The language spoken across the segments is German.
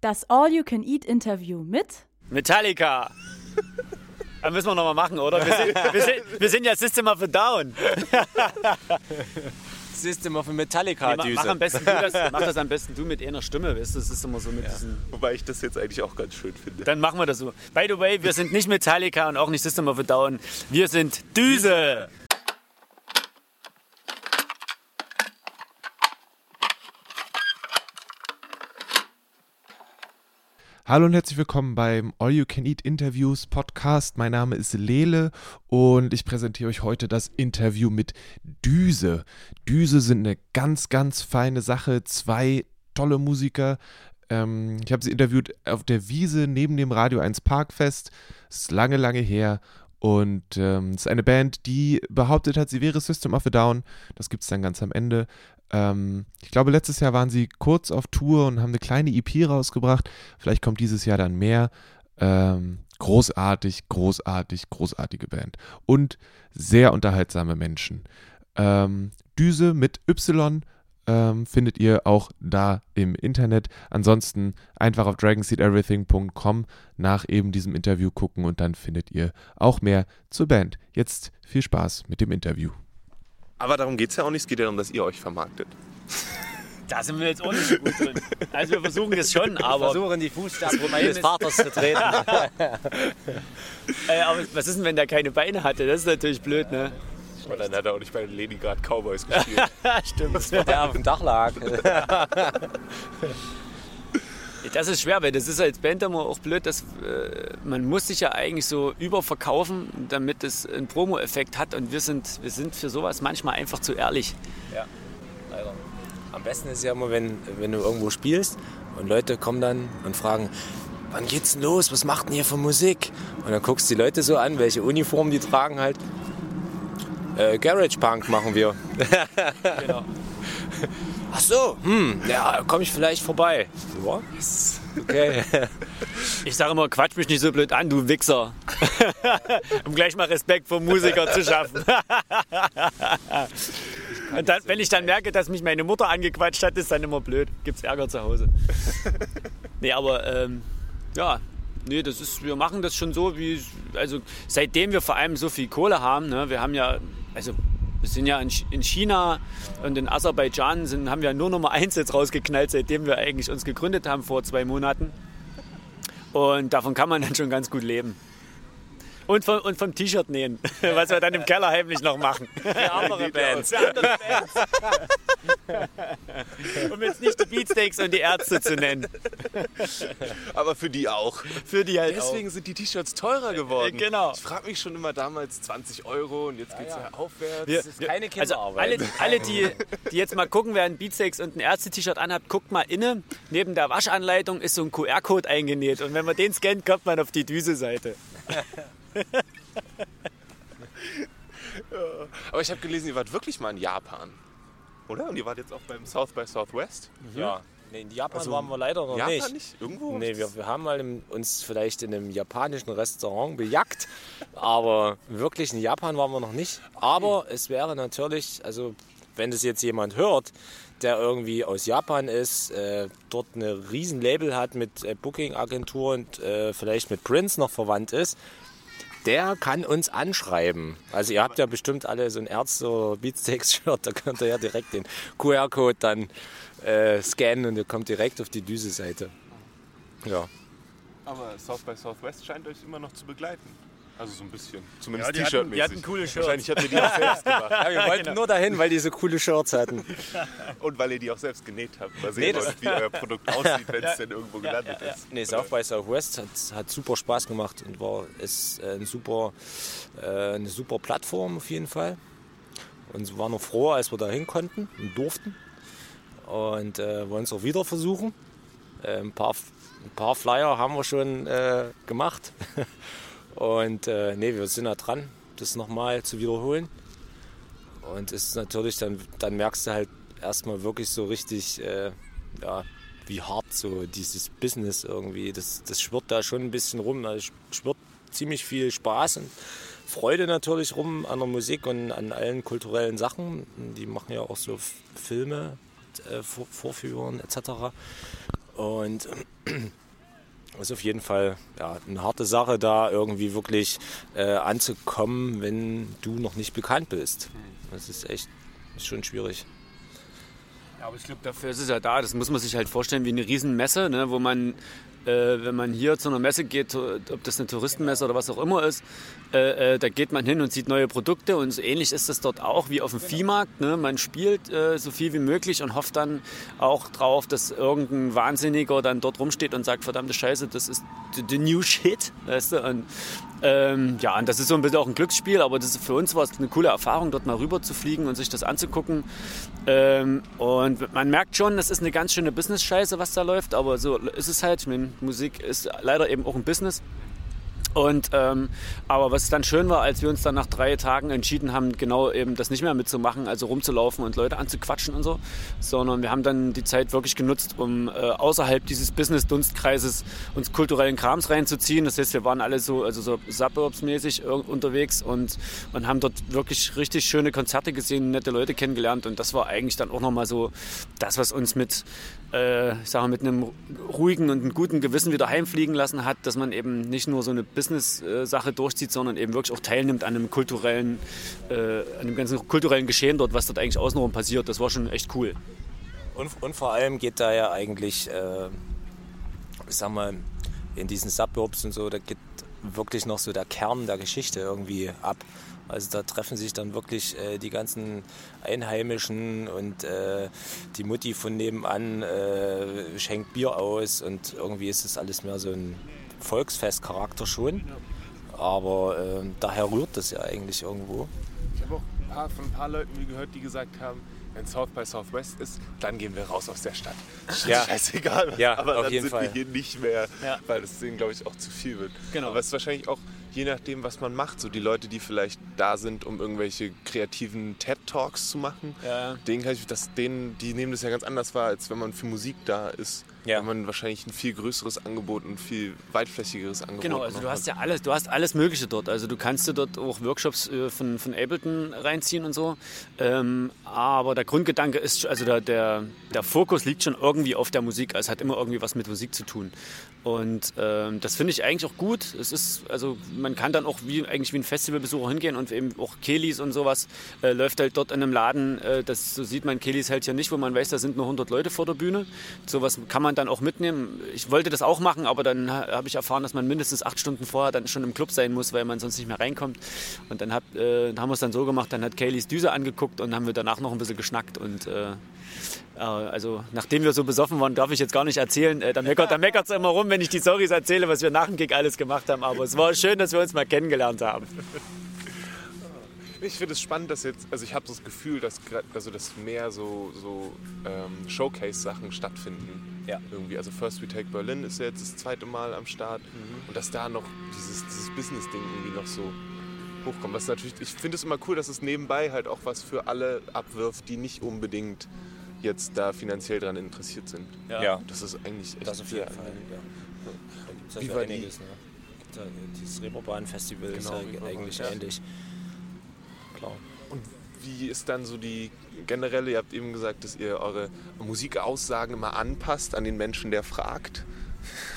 Das All-You-Can-Eat-Interview mit Metallica. Das müssen wir nochmal machen, oder? Wir sind, wir, sind, wir sind ja System of a Down. System of a Metallica Nee, mach, am besten du das, mach das am besten du mit einer Stimme, weißt du? Das ist immer so mit diesen. Wobei ich das jetzt eigentlich auch ganz schön finde. Dann machen wir das so. By the way, wir sind nicht Metallica und auch nicht System of a Down. Wir sind Düse. Hallo und herzlich willkommen beim All You Can Eat Interviews Podcast. Mein Name ist Lele und ich präsentiere euch heute das Interview mit Düse. Düse sind eine ganz, ganz feine Sache. Zwei tolle Musiker. Ähm, ich habe sie interviewt auf der Wiese neben dem Radio 1 Parkfest. Ist lange, lange her. Und ähm, es ist eine Band, die behauptet hat, sie wäre System of a Down. Das gibt es dann ganz am Ende. Ähm, ich glaube, letztes Jahr waren sie kurz auf Tour und haben eine kleine EP rausgebracht. Vielleicht kommt dieses Jahr dann mehr. Ähm, großartig, großartig, großartige Band. Und sehr unterhaltsame Menschen. Ähm, Düse mit Y ähm, findet ihr auch da im Internet. Ansonsten einfach auf dragonseedeverything.com nach eben diesem Interview gucken und dann findet ihr auch mehr zur Band. Jetzt viel Spaß mit dem Interview. Aber darum geht es ja auch nicht. Es geht ja darum, dass ihr euch vermarktet. Da sind wir jetzt auch nicht so gut drin. Also wir versuchen es schon, aber. versuchen die Fußstapfen meines Vaters zu treten. Äh, aber was ist denn, wenn der keine Beine hatte? Das ist natürlich blöd, ne? Und dann hat er auch nicht bei den Leningrad Cowboys gespielt. Stimmt. Der auf dem Dach lag. Das ist schwer, weil das ist als Band immer auch blöd, dass äh, man muss sich ja eigentlich so überverkaufen, damit es einen Promo-Effekt hat und wir sind, wir sind für sowas manchmal einfach zu ehrlich. Ja, leider. Am besten ist ja immer, wenn, wenn du irgendwo spielst und Leute kommen dann und fragen, wann geht's denn los? Was macht denn hier für Musik? Und dann guckst du die Leute so an, welche Uniformen die tragen halt. Äh, Garage Punk machen wir. Genau. Ach so, hm, ja, komme ich vielleicht vorbei. Ja, okay. Ich sage immer, quatsch mich nicht so blöd an, du Wichser. um gleich mal Respekt vor Musiker zu schaffen. Und dann, wenn ich dann merke, dass mich meine Mutter angequatscht hat, ist dann immer blöd. Gibt's Ärger zu Hause. Nee, aber ähm, ja, nee, das ist, wir machen das schon so, wie, also seitdem wir vor allem so viel Kohle haben, ne, wir haben ja, also wir sind ja in Ch- in China und in Aserbaidschan sind, haben wir nur Nummer eins jetzt rausgeknallt, seitdem wir eigentlich uns gegründet haben vor zwei Monaten. Und davon kann man dann schon ganz gut leben. Und vom, und vom T-Shirt nähen, was wir dann im Keller heimlich noch machen. Für andere Bands. Um jetzt nicht die Beatsteaks und die Ärzte zu nennen. Aber für die auch. Für die halt Deswegen sind die T-Shirts teurer geworden. Genau. Ich frage mich schon immer damals 20 Euro und jetzt geht es ja, aufwärts. Wir, Das ist keine also alle, Kinderarbeit. alle die, die jetzt mal gucken, wer ein Beatsteaks und ein Ärzte-T-Shirt anhabt, guckt mal inne. Neben der Waschanleitung ist so ein QR-Code eingenäht. Und wenn man den scannt, kommt man auf die Düse-Seite. Aber ich habe gelesen, ihr wart wirklich mal in Japan. Oder? Und ihr wart jetzt auch beim South by Southwest? Ja. Nee, in Japan Also, waren wir leider noch Japan nicht. nicht? Irgendwo? Nee, wir, wir haben mal im, uns vielleicht in einem japanischen Restaurant bejagt, aber wirklich in Japan waren wir noch nicht. Aber es wäre natürlich, also wenn das jetzt jemand hört, der irgendwie aus Japan ist, äh, dort eine riesen Label hat mit äh, Booking-Agentur und äh, vielleicht mit Prince noch verwandt ist, der kann uns anschreiben. Also ihr habt ja bestimmt alle so ein Ärzte- Beatsteaks-Shirt, da könnt ihr ja direkt den QR-Code dann äh, scannen und ihr kommt direkt auf die Düse-Seite. Ja. Aber South by Southwest scheint euch immer noch zu begleiten. Also so ein bisschen. Zumindest die hatten- die hatten T-Shirt-mäßig. coole Shirts. Wahrscheinlich habt ihr die auch selbst gemacht. ja wir wollten nur dahin, weil die so coole Shirts hatten. Und weil ihr die auch selbst genäht habt. Mal sehen Nee, wollt, wie euer Produkt aussieht, wenn es denn irgendwo gelandet ist. Nee, South by Southwest hat, hat super Spaß gemacht und war ist äh, ein super, äh, eine super Plattform auf jeden Fall. Und wir waren noch froh, als wir da hin konnten und durften. Und äh, wollen es auch wieder versuchen. Äh, ein, paar, ein paar Flyer haben wir schon äh, gemacht. Und äh, nee, wir sind da dran, das nochmal zu wiederholen. Und ist natürlich, dann, dann merkst du halt erstmal wirklich so richtig, äh, ja, wie hart so dieses Business irgendwie, das, das schwirrt da schon ein bisschen rum. Da schwirrt ziemlich viel Spaß und Freude natürlich rum an der Musik und an allen kulturellen Sachen. Die machen ja auch so Filme, äh, Vor- Vorführungen etc. Und ist auf jeden Fall ja, eine harte Sache, da irgendwie wirklich äh, anzukommen, wenn du noch nicht bekannt bist. Das ist echt ist schon schwierig. Ja, aber ich glaube, dafür ist es ja da. Das muss man sich halt vorstellen wie eine Riesenmesse, ne, wo man, wenn man hier zu einer Messe geht, ob das eine Touristenmesse oder was auch immer ist, äh, äh, da geht man hin und sieht neue Produkte und so ähnlich ist das dort auch wie auf dem Viehmarkt. Ne? Man spielt äh, so viel wie möglich und hofft dann auch drauf, dass irgendein Wahnsinniger dann dort rumsteht und sagt, verdammte Scheiße, das ist the new shit, weißt du? Und ähm, ja, und das ist so ein bisschen auch ein Glücksspiel, aber das für uns war es eine coole Erfahrung, dort mal rüber zu fliegen und sich das anzugucken. Ähm, und man merkt schon, das ist eine ganz schöne Business-Scheiße, was da läuft, aber so ist es halt. Ich meine, Musik ist leider eben auch ein Business. Und ähm, aber was dann schön war, als wir uns dann nach drei Tagen entschieden haben, genau eben das nicht mehr mitzumachen, also rumzulaufen und Leute anzuquatschen und so, sondern wir haben dann die Zeit wirklich genutzt, um äh, außerhalb dieses Business-Dunstkreises uns kulturellen Krams reinzuziehen. Das heißt, wir waren alle so, also so Suburbs-mäßig unterwegs und, und haben dort wirklich richtig schöne Konzerte gesehen, nette Leute kennengelernt und das war eigentlich dann auch nochmal so das, was uns mit äh, ich sage mit einem ruhigen und einem guten Gewissen wieder heimfliegen lassen hat, dass man eben nicht nur so eine Business-Sache durchzieht, sondern eben wirklich auch teilnimmt an einem kulturellen, äh, an dem ganzen kulturellen Geschehen dort, was dort eigentlich außenrum passiert. Das war schon echt cool. Und, und vor allem geht da ja eigentlich, äh, ich sag mal, in diesen Suburbs und so, da geht wirklich noch so der Kern der Geschichte irgendwie ab. Also da treffen sich dann wirklich äh, die ganzen Einheimischen und äh, die Mutti von nebenan äh, schenkt Bier aus und irgendwie ist das alles mehr so ein Volksfestcharakter schon. Aber ähm, daher rührt das ja eigentlich irgendwo. Ich habe auch ein paar, von ein paar Leuten gehört, die gesagt haben, wenn South by Southwest ist, dann gehen wir raus aus der Stadt. Ja. Scheißegal. Ja, aber auf dann jeden sind Fall. wir hier nicht mehr, Ja. weil das denen, glaube ich, auch zu viel wird. Genau. Aber es ist wahrscheinlich auch je nachdem, was man macht. So die Leute, die vielleicht da sind, um irgendwelche kreativen TED-Talks zu machen, Ja. denen kann ich, das, denen, die nehmen das ja ganz anders wahr, als wenn man für Musik da ist. Ja. Wenn man wahrscheinlich ein viel größeres Angebot, ein viel weitflächigeres Angebot Genau, also du hast ja alles, du hast alles Mögliche dort. Also du kannst dir dort auch Workshops äh, von, von Ableton reinziehen und so. Ähm, aber der Grundgedanke ist, also der, der, der Fokus liegt schon irgendwie auf der Musik. Also es hat immer irgendwie was mit Musik zu tun. Und ähm, das finde ich eigentlich auch gut. Es ist, also man kann dann auch wie eigentlich wie ein Festivalbesucher hingehen und eben auch Kelis und sowas äh, läuft halt dort in einem Laden. Äh, das so sieht man Kelis halt ja nicht, wo man weiß, da sind nur 100 Leute vor der Bühne. Sowas kann man dann auch mitnehmen. Ich wollte das auch machen, aber dann ha- habe ich erfahren, dass man mindestens acht Stunden vorher dann schon im Club sein muss, weil man sonst nicht mehr reinkommt. Und dann, hab, äh, haben wir es dann so gemacht, dann hat Kayleys Düse angeguckt und haben wir danach noch ein bisschen geschnackt und äh, äh, also nachdem wir so besoffen waren, darf ich jetzt gar nicht erzählen. Äh, da meckert meckert's immer rum, wenn ich die Stories erzähle, was wir nach dem Gig alles gemacht haben. Aber es war schön, dass wir uns mal kennengelernt haben. Ich finde es spannend, dass jetzt, also ich habe so das Gefühl, dass, also dass mehr so, so ähm, Showcase-Sachen stattfinden. Ja. Irgendwie. Also First We Take Berlin ist ja jetzt das zweite Mal am Start. Und dass da noch dieses, dieses Business-Ding irgendwie noch so hochkommt. Ist natürlich, ich finde es immer cool, dass es nebenbei halt auch was für alle abwirft, die nicht unbedingt jetzt da finanziell dran interessiert sind. Ja. Das ist eigentlich echt Das auf jeden Fall. Ja. Da gibt es Wie ja war für die- einiges. Ne? Gibt ja Dieses Reeperbahn-Festival ist Genau, ja Reeperbahn, eigentlich ja. Klar. Und wie ist dann so die generelle, ihr habt eben gesagt, dass ihr eure Musikaussagen immer anpasst an den Menschen, der fragt.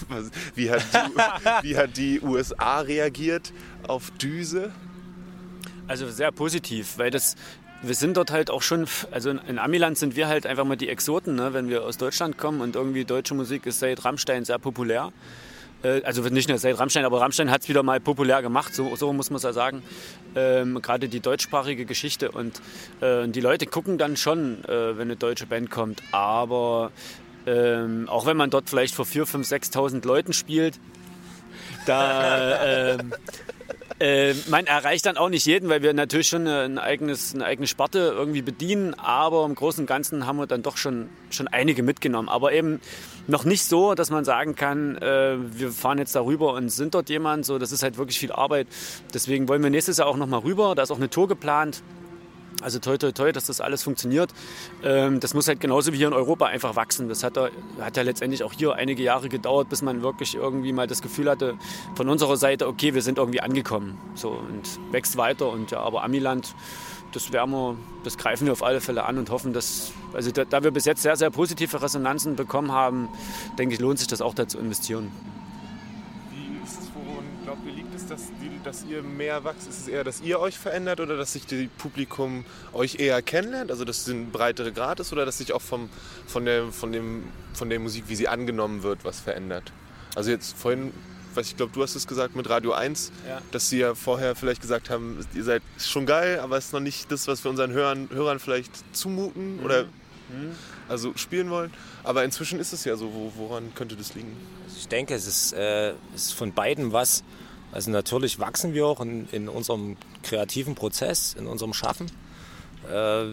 Wie hat die, wie hat die USA reagiert auf Düse? Also sehr positiv, weil das, wir sind dort halt auch schon, also in, in Amiland sind wir halt einfach mal die Exoten, ne? wenn wir aus Deutschland kommen und irgendwie deutsche Musik ist seit Rammstein sehr populär. Äh, Also nicht nur seit Rammstein, aber Rammstein hat es wieder mal populär gemacht, so, so muss man es ja sagen. Ähm, Gerade die deutschsprachige Geschichte und äh, die Leute gucken dann schon, äh, wenn eine deutsche Band kommt, aber ähm, auch wenn man dort vielleicht vor 4.000, 5.000, 6.000 Leuten spielt, da ähm, äh, man erreicht dann auch nicht jeden, weil wir natürlich schon ein eigenes, eine eigene Sparte irgendwie bedienen, aber im Großen und Ganzen haben wir dann doch schon, schon einige mitgenommen. Aber eben noch nicht so, dass man sagen kann, äh, wir fahren jetzt darüber und sind dort jemand. So, das ist halt wirklich viel Arbeit. Deswegen wollen wir nächstes Jahr auch noch mal rüber. Da ist auch eine Tour geplant. Also toi, toi, toi, dass das alles funktioniert. Ähm, das muss halt genauso wie hier in Europa einfach wachsen. Das hat, hat ja letztendlich auch hier einige Jahre gedauert, bis man wirklich irgendwie mal das Gefühl hatte von unserer Seite, okay, wir sind irgendwie angekommen. So und wächst weiter. Und ja, aber Amiland, das werden das greifen wir auf alle Fälle an und hoffen, dass, also da, da wir bis jetzt sehr, sehr positive Resonanzen bekommen haben, denke ich, lohnt sich das auch da zu investieren. Wie ist es, woran liegt es, dass, die, dass ihr mehr wachst? Ist es eher, dass ihr euch verändert oder dass sich das Publikum euch eher kennenlernt? Also dass es ein breiterer Grad ist oder dass sich auch vom, von, der, von, dem, von der Musik, wie sie angenommen wird, was verändert? Also jetzt vorhin, was ich glaube, du hast es gesagt mit Radio 1, Ja. dass sie ja vorher vielleicht gesagt haben, ihr seid schon geil, aber es ist noch nicht das, was wir unseren Hörern, Hörern vielleicht zumuten oder also spielen wollen. Aber inzwischen ist es ja so. Wo, woran könnte das liegen? Ich denke, es ist, äh, es ist von beiden was. Also natürlich wachsen wir auch in, in unserem kreativen Prozess, in unserem Schaffen. Äh,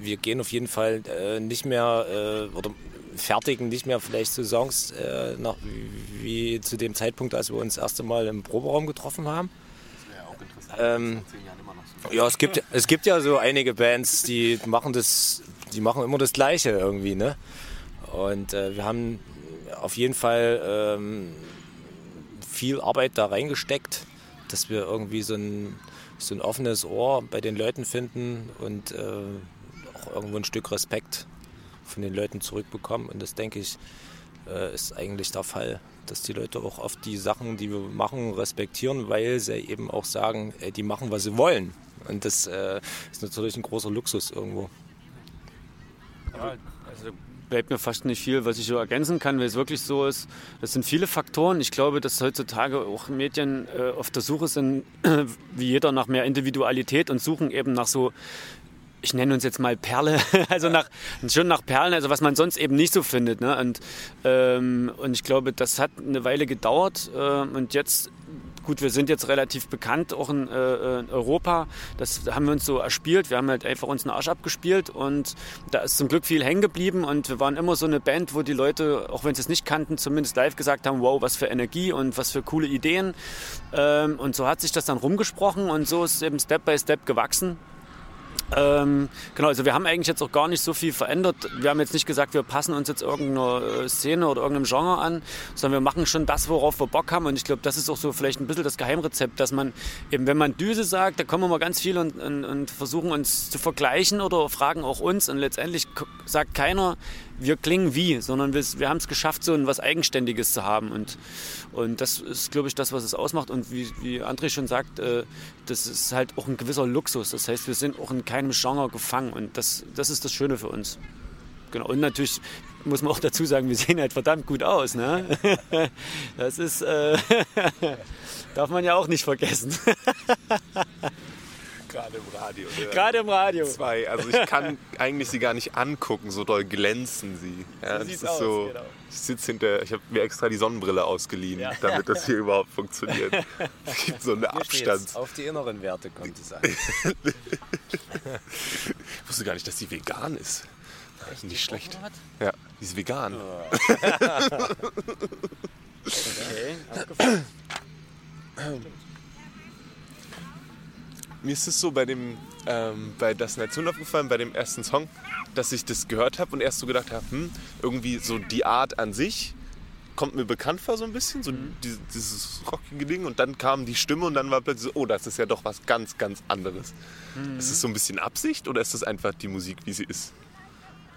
wir gehen auf jeden Fall äh, nicht mehr äh, oder fertigen nicht mehr vielleicht so Songs äh, nach, wie, wie zu dem Zeitpunkt, als wir uns das erste Mal im Proberaum getroffen haben. Ähm, ja, es gibt, es gibt ja so einige Bands, die machen das, die machen immer das Gleiche irgendwie, ne? Und äh, wir haben auf jeden Fall ähm, viel Arbeit da reingesteckt, dass wir irgendwie so ein, so ein offenes Ohr bei den Leuten finden und äh, auch irgendwo ein Stück Respekt von den Leuten zurückbekommen. Und das denke ich, äh, ist eigentlich der Fall, dass die Leute auch oft die Sachen, die wir machen, respektieren, weil sie eben auch sagen, ey, die machen, was sie wollen. Und das äh, ist natürlich ein großer Luxus irgendwo. Also bleibt mir fast nicht viel, was ich so ergänzen kann, weil es wirklich so ist. Das sind viele Faktoren. Ich glaube, dass heutzutage auch Medien äh, auf der Suche sind, wie jeder, nach mehr Individualität und suchen eben nach so ich nenne uns jetzt mal Perle, also nach, schon nach Perlen, also was man sonst eben nicht so findet. Ne? Und, ähm, und ich glaube, das hat eine Weile gedauert äh, und jetzt, gut, wir sind jetzt relativ bekannt, auch in, äh, in Europa, das haben wir uns so erspielt, wir haben halt einfach uns einen Arsch abgespielt und da ist zum Glück viel hängen geblieben. Und wir waren immer so eine Band, wo die Leute, auch wenn sie es nicht kannten, zumindest live gesagt haben, wow, was für Energie und was für coole Ideen. Ähm, und so hat sich das dann rumgesprochen und so ist es eben Step by Step gewachsen. Ähm, genau, also wir haben eigentlich jetzt auch gar nicht so viel verändert. Wir haben jetzt nicht gesagt, wir passen uns jetzt irgendeiner äh, Szene oder irgendeinem Genre an, sondern wir machen schon das, worauf wir Bock haben. Und ich glaube, das ist auch so vielleicht ein bisschen das Geheimrezept, dass man eben, wenn man Düse sagt, da kommen immer ganz viele und, und, und versuchen uns zu vergleichen oder fragen auch uns. Und letztendlich sagt keiner, wir klingen wie, sondern wir, wir haben es geschafft, so was Eigenständiges zu haben. Und, und das ist, glaube ich, das, was es ausmacht. Und wie, wie André schon sagt, äh, das ist halt auch ein gewisser Luxus. Das heißt, wir sind auch in keinem Genre gefangen. Und das, das ist das Schöne für uns. Genau. Und natürlich muss man auch dazu sagen, wir sehen halt verdammt gut aus. Ne? Das ist, äh, darf man ja auch nicht vergessen. Gerade im Radio. Ja. Gerade im Radio. Zwei. Also ich kann eigentlich sie gar nicht angucken, so doll glänzen sie. Ja, das sieht's ist aus, so. genau. Ich sitze hinter, ich habe mir extra die Sonnenbrille ausgeliehen, Ja. damit das hier überhaupt funktioniert. Es gibt so eine Abstand. Auf die inneren Werte kommt es an. Ich wusste gar nicht, dass die vegan ist. nicht schlecht. Ja, die ist vegan. Okay. Mir ist es so bei dem, ähm, bei Das Nation aufgefallen, bei dem ersten Song, dass ich das gehört habe und erst so gedacht habe, hm, irgendwie so die Art an sich kommt mir bekannt vor so ein bisschen, so dieses, dieses rockige Ding und dann kam die Stimme und dann war plötzlich so, oh, das ist ja doch was ganz, ganz anderes. Ist es so ein bisschen Absicht oder ist das einfach die Musik, wie sie ist?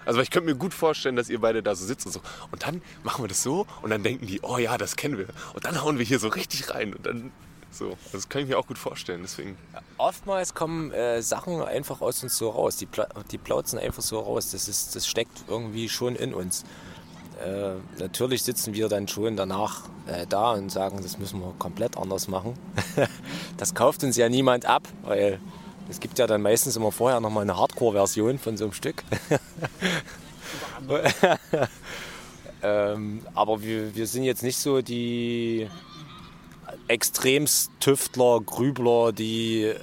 Also ich könnte mir gut vorstellen, dass ihr beide da so sitzt und so. Und dann machen wir das so und dann denken die, oh ja, das kennen wir. Und dann hauen wir hier so richtig rein und dann so. Das kann ich mir auch gut vorstellen. Deswegen. Oftmals kommen äh, Sachen einfach aus uns so raus. Die, pla die plauzen einfach so raus. Das, ist, das steckt irgendwie schon in uns. Äh, natürlich sitzen wir dann schon danach äh, da und sagen, das müssen wir komplett anders machen. das kauft uns ja niemand ab, weil es gibt ja dann meistens immer vorher nochmal eine Hardcore-Version von so einem Stück. ähm, aber wir, wir sind jetzt nicht so die extremst Tüftler, Grübler, die äh,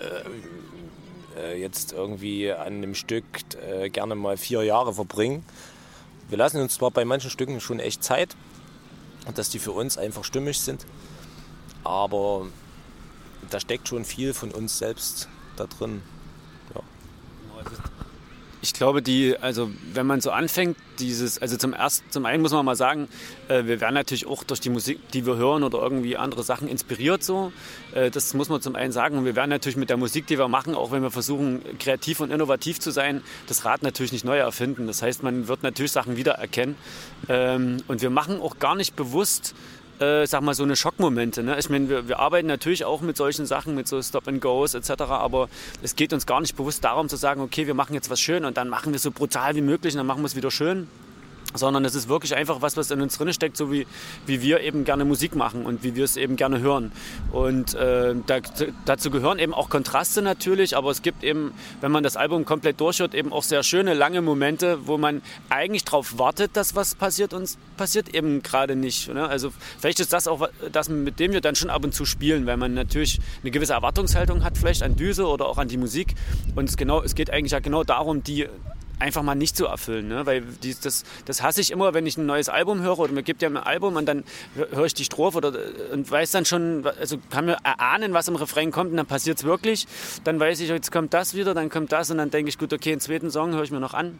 äh, jetzt irgendwie an einem Stück äh, gerne mal vier Jahre verbringen. Wir lassen uns zwar bei manchen Stücken schon echt Zeit, dass die für uns einfach stimmig sind, aber da steckt schon viel von uns selbst da drin. Ich glaube, die, also wenn man so anfängt, dieses, also zum ersten, zum einen muss man mal sagen, äh, wir werden natürlich auch durch die Musik, die wir hören oder irgendwie andere Sachen inspiriert so. Äh, das muss man zum einen sagen. Und wir werden natürlich mit der Musik, die wir machen, auch wenn wir versuchen, kreativ und innovativ zu sein, das Rad natürlich nicht neu erfinden. Das heißt, man wird natürlich Sachen wiedererkennen. Ähm, und wir machen auch gar nicht bewusst äh, sag mal, so eine Schockmomente. Ne? Ich meine, wir, wir, arbeiten natürlich auch mit solchen Sachen, mit so Stop-and-Goes etc., aber es geht uns gar nicht bewusst darum zu sagen, okay, wir machen jetzt was schön und dann machen wir es so brutal wie möglich und dann machen wir es wieder schön sondern es ist wirklich einfach was, was in uns drin steckt, so wie, wie wir eben gerne Musik machen und wie wir es eben gerne hören. Und äh, da, dazu gehören eben auch Kontraste natürlich, aber es gibt eben, wenn man das Album komplett durchhört, eben auch sehr schöne, lange Momente, wo man eigentlich darauf wartet, dass was passiert und passiert eben gerade nicht. Ne? Also vielleicht ist das auch das, mit dem wir dann schon ab und zu spielen, weil man natürlich eine gewisse Erwartungshaltung hat, vielleicht an Düse oder auch an die Musik. Und es, genau, es geht eigentlich ja genau darum, die einfach mal nicht zu erfüllen. Ne? Weil die, das, das hasse ich immer, wenn ich ein neues Album höre oder mir gibt ja ein Album und dann höre ich die Strophe oder, und weiß dann schon, also kann mir erahnen, was im Refrain kommt und dann passiert es wirklich. Dann weiß ich, jetzt kommt das wieder, dann kommt das und dann denke ich, gut, okay, den zweiten Song höre ich mir noch an.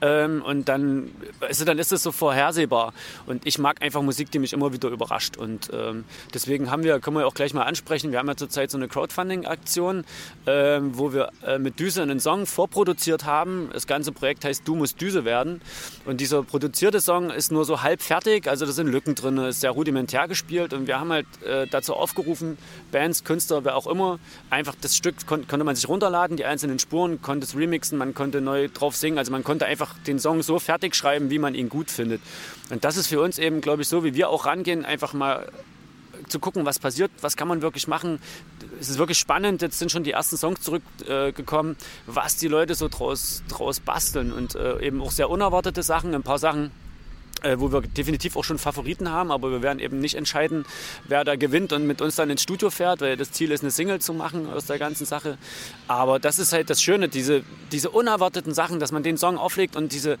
Ähm, und dann, also dann ist es so vorhersehbar. Und ich mag einfach Musik, die mich immer wieder überrascht. Und ähm, deswegen haben wir, können wir auch gleich mal ansprechen, wir haben ja zurzeit so eine Crowdfunding-Aktion, ähm, wo wir äh, mit Düse einen Song vorproduziert haben. Das ganze Projekt heißt Du musst Düse werden. Und dieser produzierte Song ist nur so halb fertig, also da sind Lücken drin, ist sehr rudimentär gespielt. Und wir haben halt äh, dazu aufgerufen, Bands, Künstler, wer auch immer, einfach das Stück kon konnte man sich runterladen, die einzelnen Spuren, konnte es remixen, man konnte neu drauf singen. Also man konnte einfach einfach den Song so fertig schreiben, wie man ihn gut findet. Und das ist für uns eben, glaube ich, so, wie wir auch rangehen, einfach mal zu gucken, was passiert, was kann man wirklich machen. Es ist wirklich spannend, jetzt sind schon die ersten Songs zurückgekommen, äh, was die Leute so draus, draus basteln und äh, eben auch sehr unerwartete Sachen, ein paar Sachen, wo wir definitiv auch schon Favoriten haben, aber wir werden eben nicht entscheiden, wer da gewinnt und mit uns dann ins Studio fährt, weil das Ziel ist, eine Single zu machen aus der ganzen Sache. Aber das ist halt das Schöne, diese, diese unerwarteten Sachen, dass man den Song auflegt und diese,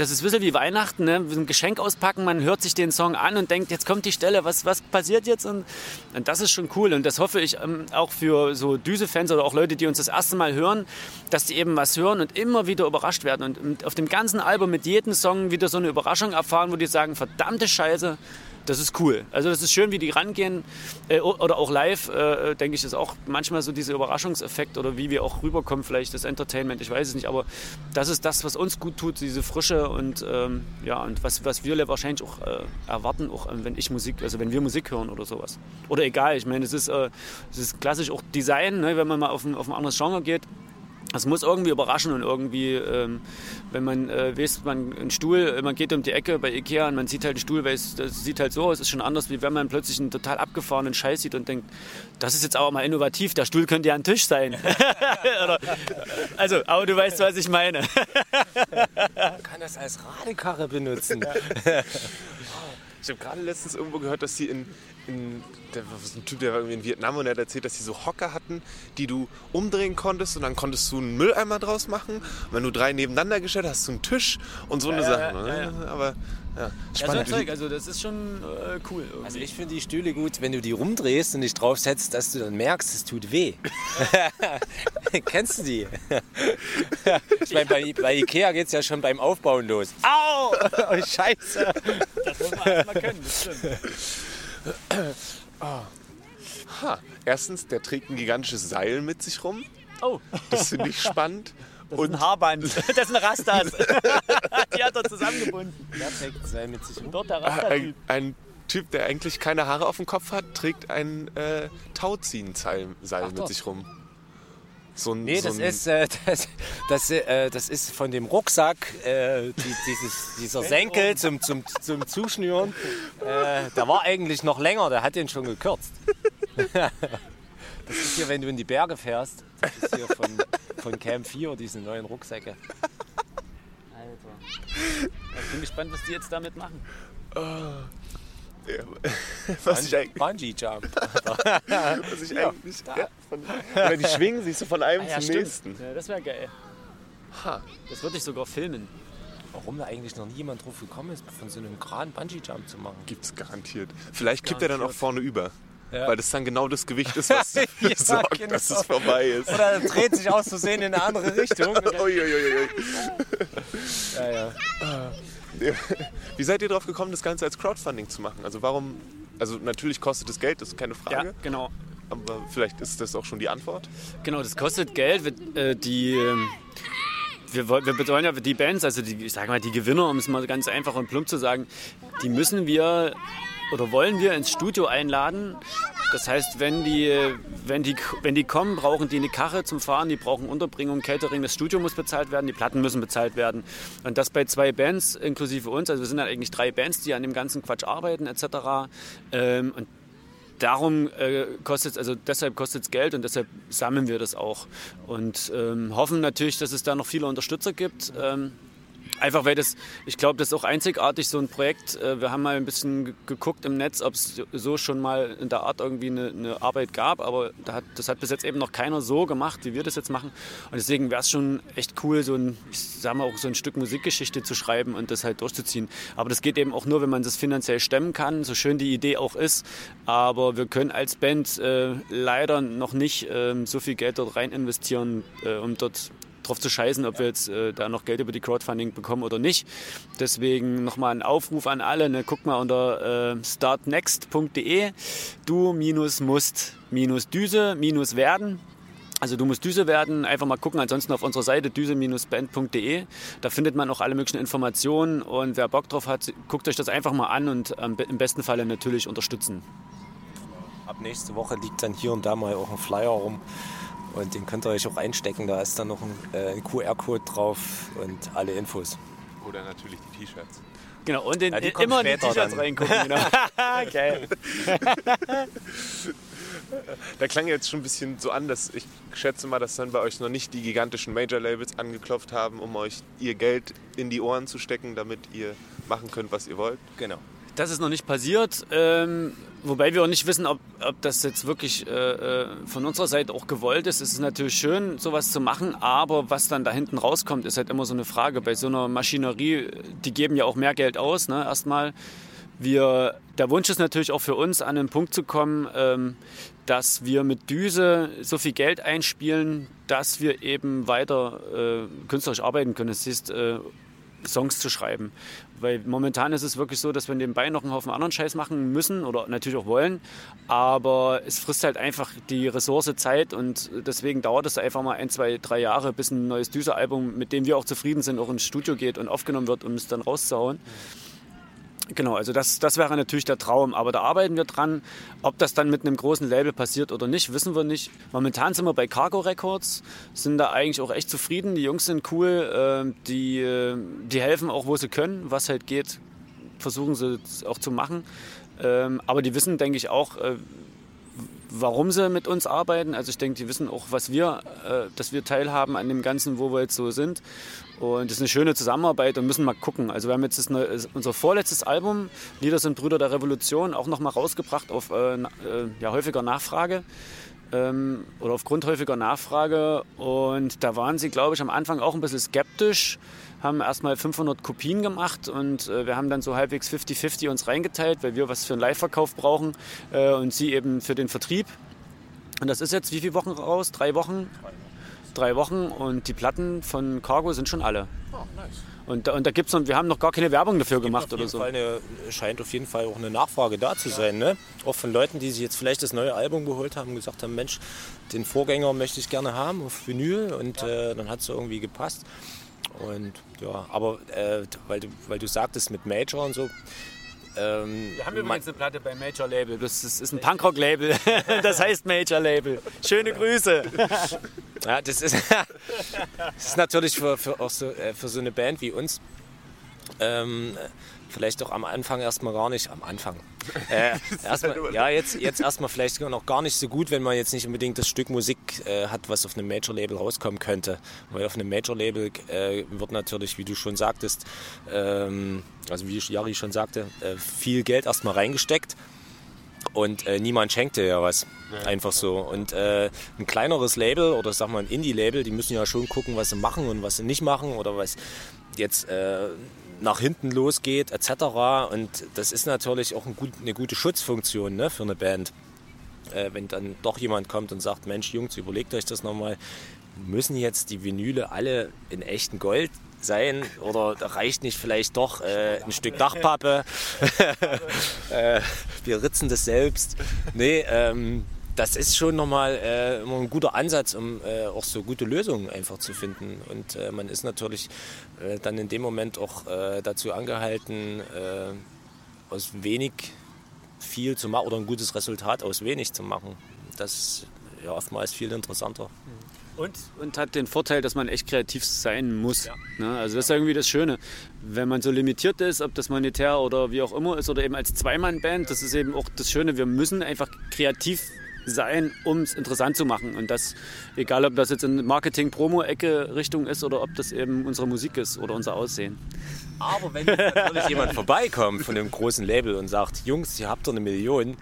das ist ein bisschen wie Weihnachten, ne? ein Geschenk auspacken, man hört sich den Song an und denkt, jetzt kommt die Stelle, was, was passiert jetzt? Und, und das ist schon cool und das hoffe ich ähm, auch für so Düse-Fans oder auch Leute, die uns das erste Mal hören, dass die eben was hören und immer wieder überrascht werden und, auf dem ganzen Album mit jedem Song wieder so eine Überraschung erfahren, wo die sagen, verdammte Scheiße, das ist cool. Also das ist schön, wie die rangehen. Äh, oder auch live, äh, denke ich, ist auch manchmal so dieser Überraschungseffekt oder wie wir auch rüberkommen, vielleicht das Entertainment, ich weiß es nicht. Aber das ist das, was uns gut tut, diese Frische und ähm, ja, und was, was wir wahrscheinlich auch äh, erwarten, auch wenn ich Musik, also wenn wir Musik hören oder sowas. Oder egal, ich meine, es ist, äh, es ist klassisch auch Design, ne, wenn man mal auf ein, auf ein anderes Genre geht es muss irgendwie überraschen und irgendwie, ähm, wenn man äh, weiß, man einen Stuhl, man geht um die Ecke bei Ikea und man sieht halt den Stuhl, weil es sieht halt so aus, ist schon anders, wie wenn man plötzlich einen total abgefahrenen Scheiß sieht und denkt, das ist jetzt aber mal innovativ, der Stuhl könnte ja ein Tisch sein. Oder, also, aber du weißt, was ich meine. man kann das als Radekarre benutzen. Ich habe gerade letztens irgendwo gehört, dass sie in, in der war ein Typ, der war irgendwie in Vietnam und er hat erzählt, dass sie so Hocker hatten, die du umdrehen konntest und dann konntest du einen Mülleimer draus machen. Und wenn du drei nebeneinander gestellt hast, hast du einen Tisch und so ja, eine ja, Sache. Ja, ne? Aber ja, spannend. Ja, so Zeug, also das ist schon äh, cool. Irgendwie. Also ich finde die Stühle gut, wenn du die rumdrehst und dich draufsetzt, dass du dann merkst, es tut weh. Kennst du die? ich meine, bei, bei Ikea geht es ja schon beim Aufbauen los. Au! Oh, Scheiße! Das muss man erstmal können, das stimmt. Oh. Ha. Erstens, der trägt ein gigantisches Seil mit sich rum. Oh. Das finde ich spannend. Das und ist ein Haarband. Das sind Rastas. Die hat er zusammengebunden. Der trägt ein Seil mit sich rum. Dort der Rasta-Typ. Ein, ein, Typ, der eigentlich keine Haare auf dem Kopf hat, trägt ein äh, Tauziehen-Seil mit sich rum. So ein, nee, so das, ist, äh, das, das, äh, das ist von dem Rucksack, äh, die, dieses, dieser Senkel zum, zum, zum Zuschnüren. Äh, der war eigentlich noch länger, der hat den schon gekürzt. das ist hier, wenn du in die Berge fährst. Das ist hier von, von Camp 4, diese neuen Rucksäcke. Alter. Ich bin gespannt, was die jetzt damit machen. Oh. was ich eigentlich, Bungee Jump. was ich eigentlich, ja, von, oder die schwingen sich so von einem ah, ja, zum stimmt. nächsten. Ja, das wäre geil. Ha. Das würde ich sogar filmen. Warum da eigentlich noch nie jemand drauf gekommen ist, von so einem Kran Bungee Jump zu machen? Gibt's garantiert. Vielleicht kippt er dann auch vorne über. Ja. Weil das dann genau das Gewicht ist, was dafür ja, sorgt, genau. dass es vorbei ist. Oder er dreht sich aus Versehen in eine andere Richtung. Uiuiui. ja, ja. Wie seid ihr darauf gekommen, das Ganze als Crowdfunding zu machen? Also warum, also natürlich kostet es Geld, das ist keine Frage. Ja, genau. Aber vielleicht ist das auch schon die Antwort. Genau, das kostet Geld. Äh, die, ähm, wir, wir betreuen ja die Bands, also die, ich sage mal die Gewinner, um es mal ganz einfach und plump zu sagen, die müssen wir oder wollen wir ins Studio einladen. Das heißt, wenn die, wenn, die, wenn die kommen, brauchen die eine Karre zum Fahren, die brauchen Unterbringung, Catering, das Studio muss bezahlt werden, die Platten müssen bezahlt werden. Und das bei zwei Bands inklusive uns, also wir sind ja eigentlich drei Bands, die an dem ganzen Quatsch arbeiten etc. Ähm, und darum äh, kostet also deshalb kostet es Geld und deshalb sammeln wir das auch und ähm, hoffen natürlich, dass es da noch viele Unterstützer gibt. Ähm, Einfach weil das, ich glaube, das ist auch einzigartig, so ein Projekt. Äh, wir haben mal ein bisschen geguckt im Netz, ob es so schon mal in der Art irgendwie eine, eine Arbeit gab, aber da hat, das hat bis jetzt eben noch keiner so gemacht, wie wir das jetzt machen. Und deswegen wäre es schon echt cool, so ein, ich sag mal, auch so ein Stück Musikgeschichte zu schreiben und das halt durchzuziehen. Aber das geht eben auch nur, wenn man das finanziell stemmen kann, so schön die Idee auch ist. Aber wir können als Band äh, leider noch nicht äh, so viel Geld dort rein investieren, äh, um dort drauf zu scheißen, ob wir jetzt äh, da noch Geld über die Crowdfunding bekommen oder nicht. Deswegen nochmal ein Aufruf an alle. Ne? Guck mal unter äh, startnext.de. Du minus musst minus Düse minus werden. Also du musst Düse werden, einfach mal gucken, ansonsten auf unserer Seite düse-band.de. Da findet man auch alle möglichen Informationen und wer Bock drauf hat, guckt euch das einfach mal an und ähm, im besten Falle natürlich unterstützen. Ab nächste Woche liegt dann hier und da mal auch ein Flyer rum und den könnt ihr euch auch einstecken. Da ist dann noch ein, äh, ein QR-Code drauf und alle Infos. Oder natürlich die T-Shirts. Genau, und in, ja, immer in die T-Shirts reingucken. Genau. Geil. da klang jetzt schon ein bisschen so an, dass ich schätze mal, dass dann bei euch noch nicht die gigantischen Major-Labels angeklopft haben, um euch ihr Geld in die Ohren zu stecken, damit ihr machen könnt, was ihr wollt. Genau. Das ist noch nicht passiert. Ähm, Wobei wir auch nicht wissen, ob, ob das jetzt wirklich äh, äh, von unserer Seite auch gewollt ist. Es ist natürlich schön, sowas zu machen, aber was dann da hinten rauskommt, ist halt immer so eine Frage. Bei so einer Maschinerie, die geben ja auch mehr Geld aus, ne, erstmal. Wir, der Wunsch ist natürlich auch für uns, an den Punkt zu kommen, ähm, dass wir mit Düse so viel Geld einspielen, dass wir eben weiter äh, künstlerisch arbeiten können. Das heißt, äh, Songs zu schreiben. Weil momentan ist es wirklich so, dass wir nebenbei noch einen Haufen anderen Scheiß machen müssen oder natürlich auch wollen. Aber es frisst halt einfach die Ressource Zeit und deswegen dauert es einfach mal ein, zwei, drei Jahre, bis ein neues Düse-Album, mit dem wir auch zufrieden sind, auch ins Studio geht und aufgenommen wird, um es dann rauszuhauen. Mhm. Genau, also das, das wäre natürlich der Traum. Aber da arbeiten wir dran. Ob das dann mit einem großen Label passiert oder nicht, wissen wir nicht. Momentan sind wir bei Cargo Records, sind da eigentlich auch echt zufrieden. Die Jungs sind cool, äh, die, äh, die helfen auch, wo sie können. Was halt geht, versuchen sie auch zu machen. Ähm, aber die wissen, denke ich, auch, äh, warum sie mit uns arbeiten. Also ich denke, die wissen auch, was wir, äh, dass wir teilhaben an dem Ganzen, wo wir jetzt so sind. Und das ist eine schöne Zusammenarbeit und müssen mal gucken. Also wir haben jetzt das, unser vorletztes Album, Lieder sind Brüder der Revolution, auch nochmal rausgebracht auf äh, äh, ja, häufiger Nachfrage ähm, oder aufgrund häufiger Nachfrage. Und da waren sie, glaube ich, am Anfang auch ein bisschen skeptisch, haben erstmal 500 Kopien gemacht und äh, wir haben dann so halbwegs 50-50 uns reingeteilt, weil wir was für einen Live-Verkauf brauchen äh, und sie eben für den Vertrieb. Und das ist jetzt wie viele Wochen raus? Drei Wochen? drei Wochen und die Platten von Cargo sind schon alle. Oh, nice. Und, und da gibt's noch, wir haben noch gar keine Werbung dafür gemacht oder so. Eine, scheint auf jeden Fall auch eine Nachfrage da zu sein. Ne? Auch von Leuten, die sich jetzt vielleicht das neue Album geholt haben und gesagt haben, Mensch, den Vorgänger möchte ich gerne haben auf Vinyl und äh, dann hat es irgendwie gepasst. Und ja, aber äh, weil, du, weil du sagtest mit Major und so, ähm, wir haben übrigens eine Platte bei Major Label. Das ist, ist ein Punkrock-Label. Das heißt Major Label. Schöne Grüße. Ja, das ist, das ist natürlich für, für, auch so, äh, für so eine Band wie uns ähm, vielleicht auch am Anfang erstmal gar nicht, am Anfang. Äh, erstmal, ja, jetzt, jetzt erstmal vielleicht noch gar nicht so gut, wenn man jetzt nicht unbedingt das Stück Musik äh, hat, was auf einem Major-Label rauskommen könnte. Weil auf einem Major-Label äh, wird natürlich, wie du schon sagtest, ähm, also wie Jari schon sagte, äh, viel Geld erstmal reingesteckt. Und äh, niemand schenkt dir ja was. Ja, Einfach so. Und äh, ein kleineres Label oder sag mal ein Indie-Label, die müssen ja schon gucken, was sie machen und was sie nicht machen oder was jetzt äh, nach hinten losgeht etc. Und das ist natürlich auch ein gut, eine gute Schutzfunktion ne, für eine Band. äh, wenn dann doch jemand kommt und sagt, Mensch Jungs, überlegt euch das nochmal, müssen jetzt die Vinyle alle in echten Gold sein oder reicht nicht vielleicht doch äh, ein Stück Dachpappe? äh, wir ritzen das selbst. Nee, ähm, das ist schon nochmal äh, immer ein guter Ansatz, um äh, auch so gute Lösungen einfach zu finden. Und äh, man ist natürlich äh, dann in dem Moment auch äh, dazu angehalten, äh, aus wenig viel zu machen oder ein gutes Resultat aus wenig zu machen. Das ist ja oftmals viel interessanter. Und, und hat den Vorteil, dass man echt kreativ sein muss. Ja. Ne? Also das ist irgendwie das Schöne. Wenn man so limitiert ist, ob das monetär oder wie auch immer ist, oder eben als Zweimann-Band, das ist eben auch das Schöne. Wir müssen einfach kreativ sein, um es interessant zu machen. Und das, egal ob das jetzt in Marketing-Promo-Ecke Richtung ist oder ob das eben unsere Musik ist oder unser Aussehen. Aber wenn natürlich jemand vorbeikommt von dem großen Label und sagt, Jungs, ihr habt doch eine Million,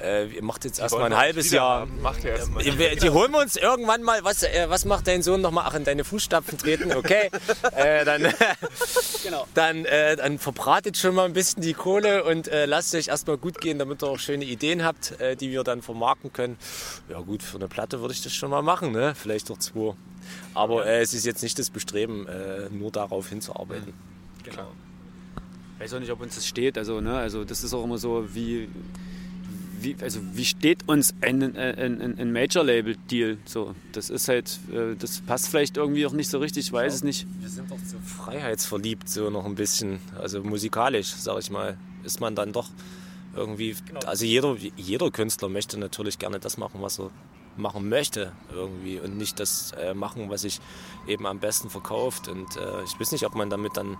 äh, ihr macht jetzt erstmal ein halbes wieder Jahr. Macht ihr erstmal. Die, die holen wir uns irgendwann mal, was, äh, was macht dein Sohn nochmal? Ach, in deine Fußstapfen treten, okay. äh, dann, Genau. dann, äh, dann verbratet schon mal ein bisschen die Kohle und äh, lasst euch erstmal gut gehen, damit ihr auch schöne Ideen habt, äh, die wir dann vermarkten können. Ja gut, für eine Platte würde ich das schon mal machen, ne? vielleicht doch zwei. Aber äh, es ist jetzt nicht das Bestreben, äh, nur darauf hinzuarbeiten. Genau. Ich weiß auch nicht, ob uns das steht. Also, ne, also das ist auch immer so, wie, wie, also wie steht uns ein, ein, ein, ein Major-Label-Deal? So, das ist halt, äh, das passt vielleicht irgendwie auch nicht so richtig, ich weiß es nicht. Wir sind doch so freiheitsverliebt, so noch ein bisschen. Also musikalisch, sag ich mal, ist man dann doch irgendwie. Also jeder, jeder Künstler möchte natürlich gerne das machen, was er machen möchte irgendwie und nicht das äh, machen, was sich eben am besten verkauft. Und äh, ich weiß nicht, ob man damit dann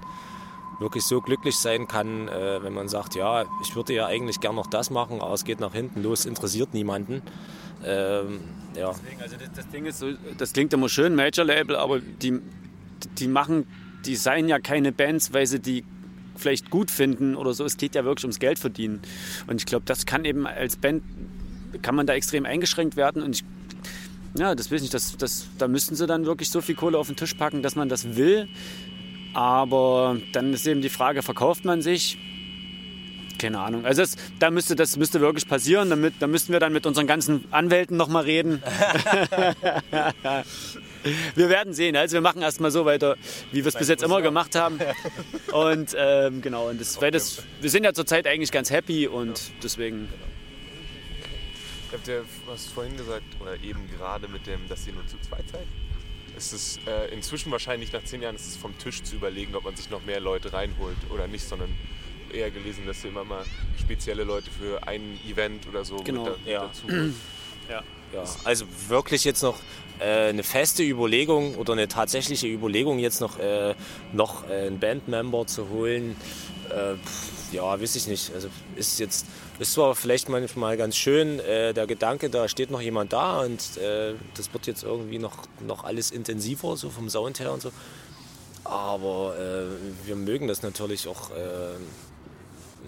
wirklich so glücklich sein kann, äh, wenn man sagt, ja, ich würde ja eigentlich gern noch das machen, aber es geht nach hinten los, interessiert niemanden. Ähm, ja. Deswegen, also das, das Ding ist so, das klingt immer schön, Major-Label, aber die, die machen, die seien ja keine Bands, weil sie die vielleicht gut finden oder so. Es geht ja wirklich ums Geld verdienen. Und ich glaube, das kann eben als Band, kann man da extrem eingeschränkt werden. Und ich, ja, das weiß ich nicht, das, das, da müssten sie dann wirklich so viel Kohle auf den Tisch packen, dass man das will. Aber dann ist eben die Frage, verkauft man sich? Keine Ahnung. Also das, da müsste, das müsste wirklich passieren. Damit, da müssten wir dann mit unseren ganzen Anwälten nochmal reden. wir werden sehen. Also wir machen erstmal so weiter, wie wir es bis jetzt immer gemacht haben. Und ähm, genau, und das, weil das, wir sind ja zurzeit eigentlich ganz happy und deswegen. Habt ihr was vorhin gesagt, oder eben gerade mit dem, dass ihr nur zu zweit seid? Ist es äh, inzwischen wahrscheinlich nach zehn Jahren ist es vom Tisch zu überlegen, ob man sich noch mehr Leute reinholt oder nicht, sondern eher gelesen, dass ihr immer mal spezielle Leute für ein Event oder so Genau, mit, da, ja. dazu holt. Ja. Ja, also wirklich jetzt noch äh, eine feste Überlegung oder eine tatsächliche Überlegung, jetzt noch, äh, noch äh, einen Bandmember zu holen, äh, ja, weiß ich nicht. Also ist jetzt, ist zwar vielleicht manchmal ganz schön, äh, der Gedanke, da steht noch jemand da und äh, das wird jetzt irgendwie noch, noch alles intensiver, so vom Sound her und so. Aber äh, wir mögen das natürlich auch. Äh,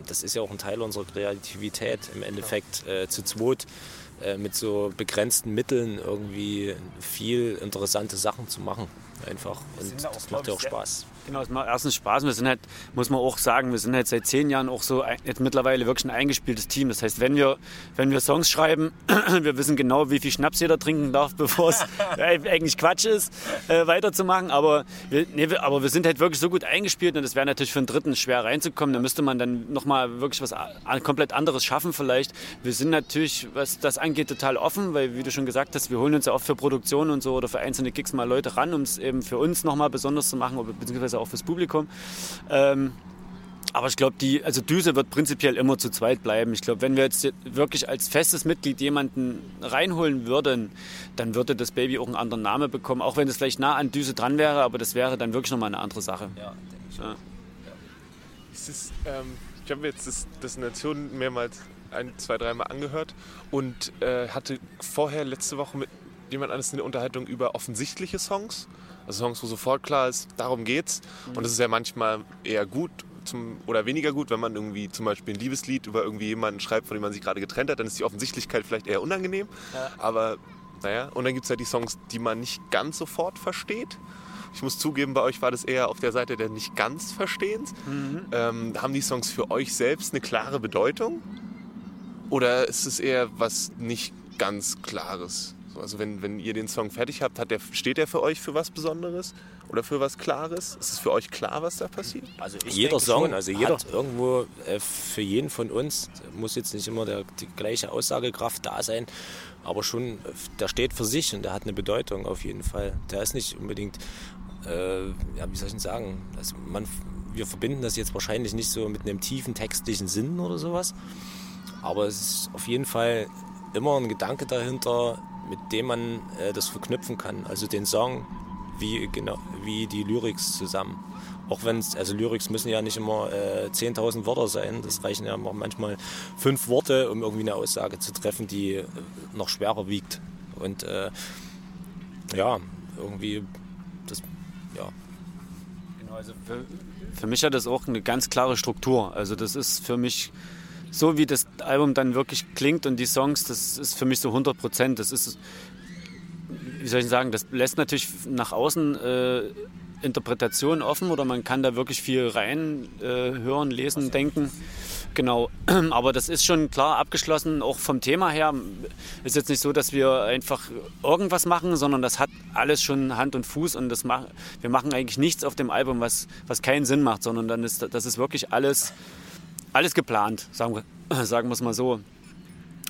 das ist ja auch ein Teil unserer Kreativität im Endeffekt zu zweit äh, mit so begrenzten Mitteln irgendwie viel interessante Sachen zu machen. Einfach. Und das macht ja auch Spaß. Genau, es macht erstens Spaß. Wir sind halt, muss man auch sagen, wir sind halt seit zehn Jahren auch so jetzt mittlerweile wirklich ein eingespieltes Team. Das heißt, wenn wir, wenn wir Songs schreiben, wir wissen genau, wie viel Schnaps jeder trinken darf, bevor es eigentlich Quatsch ist, äh, weiterzumachen. Aber wir, nee, wir, aber wir sind halt wirklich so gut eingespielt und es wäre natürlich für einen Dritten schwer reinzukommen. Da müsste man dann nochmal wirklich was a- komplett anderes schaffen vielleicht. Wir sind natürlich, was das angeht, total offen, weil, wie du schon gesagt hast, wir holen uns ja oft für Produktionen und so oder für einzelne Gigs mal Leute ran, um es eben für uns nochmal besonders zu machen, oder beziehungsweise auch fürs Publikum. Ähm, aber ich glaube, die, also Düse wird prinzipiell immer zu zweit bleiben. Ich glaube, wenn wir jetzt wirklich als festes Mitglied jemanden reinholen würden, dann würde das Baby auch einen anderen Namen bekommen, auch wenn es vielleicht nah an Düse dran wäre, aber das wäre dann wirklich nochmal eine andere Sache. Ja, denke ich. Ja. Ist, ähm, ich habe mir jetzt das, das Nation mehrmals ein, zwei, dreimal angehört und äh, hatte vorher letzte Woche mit jemand anderes eine Unterhaltung über offensichtliche Songs. Also Songs, wo sofort klar ist, darum geht's. Und das ist ja manchmal eher gut zum, oder weniger gut, wenn man irgendwie zum Beispiel ein Liebeslied über irgendwie jemanden schreibt, von dem man sich gerade getrennt hat, dann ist die Offensichtlichkeit vielleicht eher unangenehm. Aber naja, und dann gibt es ja die Songs, die man nicht ganz sofort versteht. Ich muss zugeben, bei euch war das eher auf der Seite der nicht ganz Verstehens. Ähm, haben die Songs für euch selbst eine klare Bedeutung? Oder ist es eher was nicht ganz Klares? So, Also wenn, wenn ihr den Song fertig habt, hat der, steht der für euch für was Besonderes oder für was Klares? Ist es für euch klar, was da passiert? Also jeder denke Song, schon, also jeder hat irgendwo äh, für jeden von uns, muss jetzt nicht immer der, die gleiche Aussagekraft da sein, aber schon, der steht für sich und der hat eine Bedeutung auf jeden Fall. Der ist nicht unbedingt, äh, ja, wie soll ich denn sagen, also man, wir verbinden das jetzt wahrscheinlich nicht so mit einem tiefen textlichen Sinn oder sowas, aber es ist auf jeden Fall immer ein Gedanke dahinter, mit dem man äh, das verknüpfen kann. Also den Song wie, genau, wie die Lyrics zusammen. Auch wenn es, also Lyrics müssen ja nicht immer äh, 10.000 Wörter sein. Das reichen ja manchmal fünf Worte, um irgendwie eine Aussage zu treffen, die äh, noch schwerer wiegt. Und äh, ja, irgendwie, das, ja, Genau, also für, für mich hat das auch eine ganz klare Struktur. Also das ist für mich so, wie das Album dann wirklich klingt und die Songs, das ist für mich so 100 Prozent. Das ist, wie soll ich sagen, das lässt natürlich nach außen äh, Interpretationen offen oder man kann da wirklich viel rein äh, hören, lesen, denken. Genau, aber das ist schon klar abgeschlossen, auch vom Thema her. Ist jetzt nicht so, dass wir einfach irgendwas machen, sondern das hat alles schon Hand und Fuß und das mach, wir machen eigentlich nichts auf dem Album, was, was keinen Sinn macht, sondern dann ist das ist wirklich alles, alles geplant, sagen wir, sagen wir es mal so.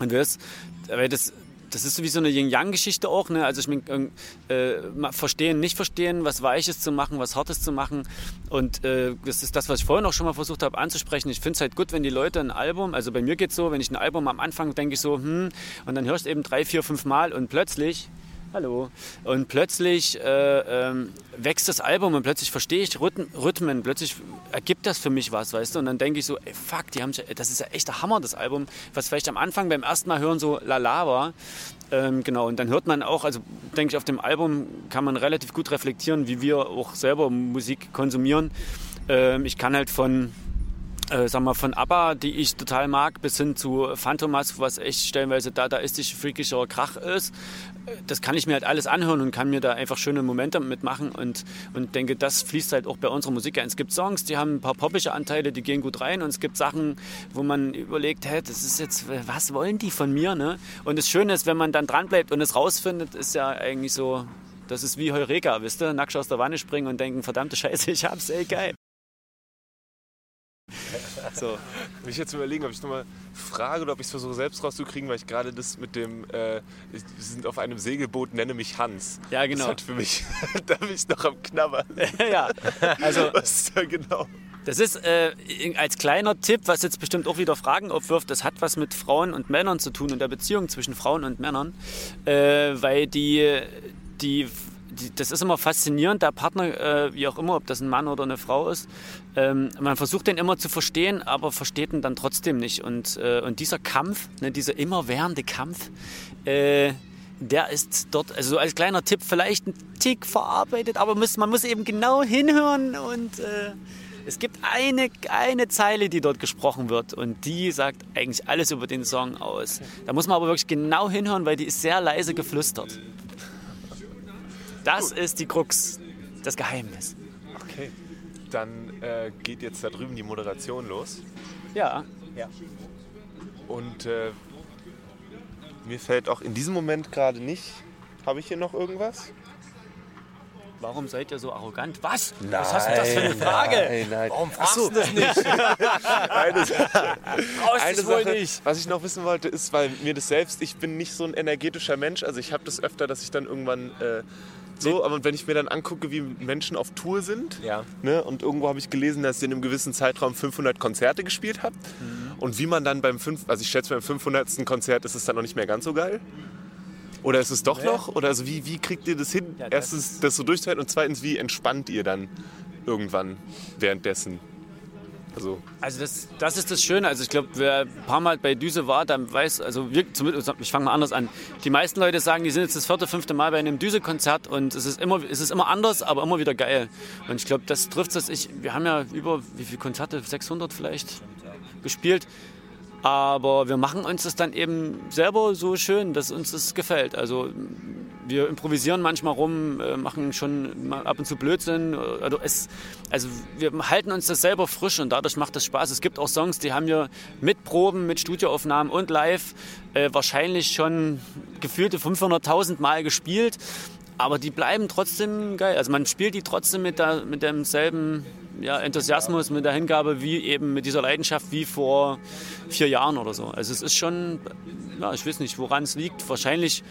Und das, das, das ist so wie so eine Yin-Yang-Geschichte auch. Ne? Also ich meine, äh, mal verstehen, nicht verstehen, was Weiches zu machen, was Hartes zu machen. Und äh, das ist das, was ich vorhin auch schon mal versucht habe anzusprechen. Ich finde es halt gut, wenn die Leute ein Album, also bei mir geht es so, wenn ich ein Album am Anfang denke ich so, hm, und dann hörst du eben drei, vier, fünf Mal und plötzlich Hallo. Und plötzlich äh, ähm, wächst das Album und plötzlich verstehe ich Rhythmen, plötzlich ergibt das für mich was, weißt du? Und dann denke ich so, ey, fuck, die haben, das ist ja echt der Hammer, das Album, was vielleicht am Anfang beim ersten Mal hören so lala war. Ähm, genau, und dann hört man auch, also denke ich, auf dem Album kann man relativ gut reflektieren, wie wir auch selber Musik konsumieren. Ähm, ich kann halt von äh, sag mal, von ABBA, die ich total mag, bis hin zu Phantomas, was echt stellenweise dadaistisch freakischer Krach ist. Äh, Das kann ich mir halt alles anhören und kann mir da einfach schöne Momente mitmachen und, und denke, das fließt halt auch bei unserer Musik ein. Es gibt Songs, die haben ein paar poppige Anteile, die gehen gut rein und es gibt Sachen, wo man überlegt, hä, das ist jetzt, was wollen die von mir? Ne? Und das Schöne ist, wenn man dann dranbleibt und es rausfindet, ist ja eigentlich so, das ist wie Heureka, wisst ihr? Nackt aus der Wanne springen und denken, verdammte Scheiße, ich hab's, ey, geil. So. Wenn ich jetzt überlegen, ob ich nochmal frage oder ob ich es versuche selbst rauszukriegen, weil ich gerade das mit dem, äh, wir sind auf einem Segelboot, nenne mich Hans. Ja, genau. Das hat für mich, da bin ich noch am Knabbern. ja, also Was ist da genau? Das ist äh, als kleiner Tipp, was jetzt bestimmt auch wieder Fragen aufwirft, das hat was mit Frauen und Männern zu tun und der Beziehung zwischen Frauen und Männern, äh, weil die, die, die, das ist immer faszinierend, der Partner, äh, wie auch immer, ob das ein Mann oder eine Frau ist, ähm, man versucht den immer zu verstehen, aber versteht ihn dann trotzdem nicht und, äh, und dieser Kampf, ne, dieser immerwährende Kampf, äh, der ist dort, also so als kleiner Tipp, vielleicht ein Tick verarbeitet, aber muss, man muss eben genau hinhören und äh, es gibt eine, eine Zeile, die dort gesprochen wird und die sagt eigentlich alles über den Song aus. Da muss man aber wirklich genau hinhören, weil die ist sehr leise geflüstert. Das ist die Krux, das Geheimnis. Okay. Dann äh, geht jetzt da drüben die Moderation los. Ja, Und äh, mir fällt auch in diesem Moment gerade nicht. Habe ich hier noch irgendwas? warum seid ihr so arrogant? Was? Was hast du das für eine Frage? Nein, nein. Warum fragst du das nicht? Eine, Brauchst eine Sache, nicht. was ich noch wissen wollte, ist, weil mir das selbst, ich bin nicht so ein energetischer Mensch, also ich habe das öfter, dass ich dann irgendwann äh, so, aber wenn ich mir dann angucke, wie Menschen auf Tour sind, Ja. ne, und irgendwo habe ich gelesen, dass ihr in einem gewissen Zeitraum 500 Konzerte gespielt habt und wie man dann beim fünf, also ich schätze beim 500. Konzert ist es dann noch nicht mehr ganz so geil. Oder ist es doch noch? Oder also wie, wie kriegt ihr das hin? Ja, das Erstens, das so durchzuhalten und zweitens, wie entspannt ihr dann irgendwann währenddessen? Also, Also das, das ist das Schöne. Also ich glaube, wer ein paar Mal bei Düse war, dann weiß, also wir, zumindest, ich fange mal anders an. Die meisten Leute sagen, die sind jetzt das vierte, fünfte Mal bei einem Düse-Konzert und es ist, immer, es ist immer anders, aber immer wieder geil. Und ich glaube, das trifft es. Wir haben ja über, wie viele Konzerte? 600 vielleicht gespielt. Aber wir machen uns das dann eben selber so schön, dass uns das gefällt. Also wir improvisieren manchmal rum, äh, machen schon ab und zu Blödsinn. Also, es, also wir halten uns das selber frisch und dadurch macht das Spaß. Es gibt auch Songs, die haben wir mit Proben, mit Studioaufnahmen und live äh, wahrscheinlich schon gefühlte 500.000 Mal gespielt. Aber die bleiben trotzdem geil. Also man spielt die trotzdem mit, der, mit demselben ja, Enthusiasmus, mit der Hingabe, wie eben mit dieser Leidenschaft wie vor vier Jahren oder so. Also es ist schon, ja, ich weiß nicht, woran es liegt. Wahrscheinlich